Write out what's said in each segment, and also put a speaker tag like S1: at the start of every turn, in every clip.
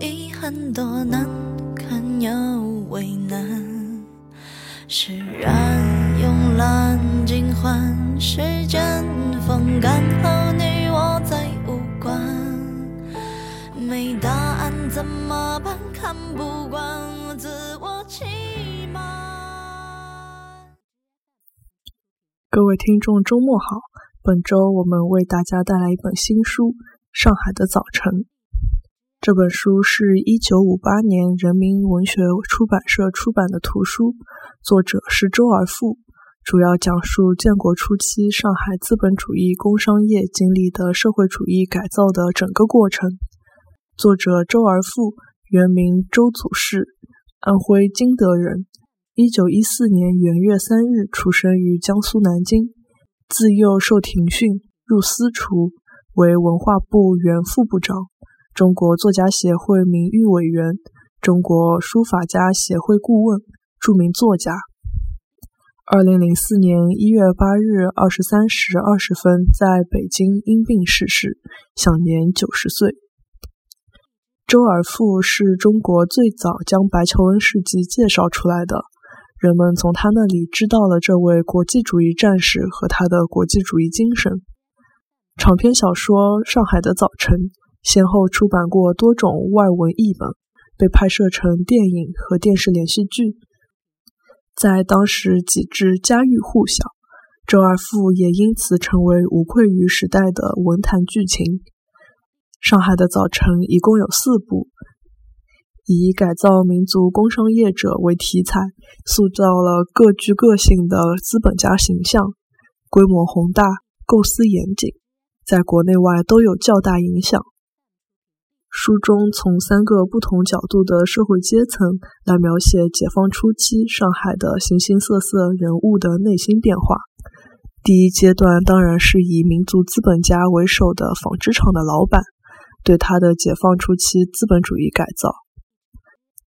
S1: 遗憾多难堪又为难，释然慵懒尽欢，时间风干后你我再无关，没答案怎么办？看不惯自我欺瞒。
S2: 各位听众，周末好！本周我们为大家带来一本新书《上海的早晨》。这本书是一九五八年人民文学出版社出版的图书，作者是周而复，主要讲述建国初期上海资本主义工商业经历的社会主义改造的整个过程。作者周而复，原名周祖士，安徽金德人。一九一四年元月三日出生于江苏南京，自幼受庭训，入私塾，为文化部原副部长。中国作家协会名誉委员，中国书法家协会顾问，著名作家。二零零四年一月八日二十三时二十分在北京因病逝世，享年九十岁。周而复是中国最早将白求恩事迹介绍出来的，人们从他那里知道了这位国际主义战士和他的国际主义精神。长篇小说《上海的早晨》。先后出版过多种外文译本，被拍摄成电影和电视连续剧，在当时几致家喻户晓。周而复也因此成为无愧于时代的文坛巨擎。《上海的早晨》一共有四部，以改造民族工商业者为题材，塑造了各具个性的资本家形象，规模宏大，构思严谨，在国内外都有较大影响。书中从三个不同角度的社会阶层来描写解放初期上海的形形色色人物的内心变化。第一阶段当然是以民族资本家为首的纺织厂的老板对他的解放初期资本主义改造。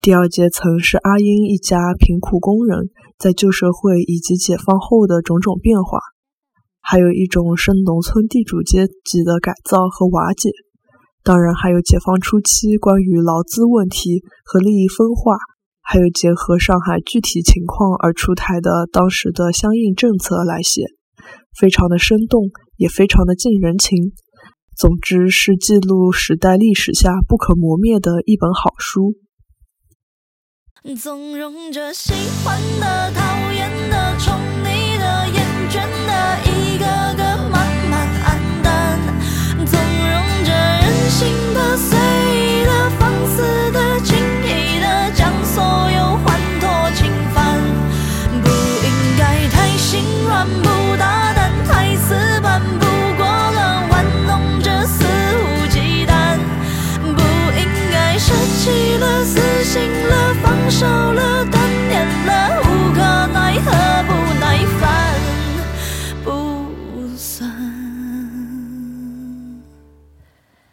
S2: 第二阶层是阿英一家贫苦工人在旧社会以及解放后的种种变化，还有一种是农村地主阶级的改造和瓦解。当然，还有解放初期关于劳资问题和利益分化，还有结合上海具体情况而出台的当时的相应政策来写，非常的生动，也非常的近人情。总之，是记录时代历史下不可磨灭的一本好书。
S1: 纵容着喜欢的、讨厌的、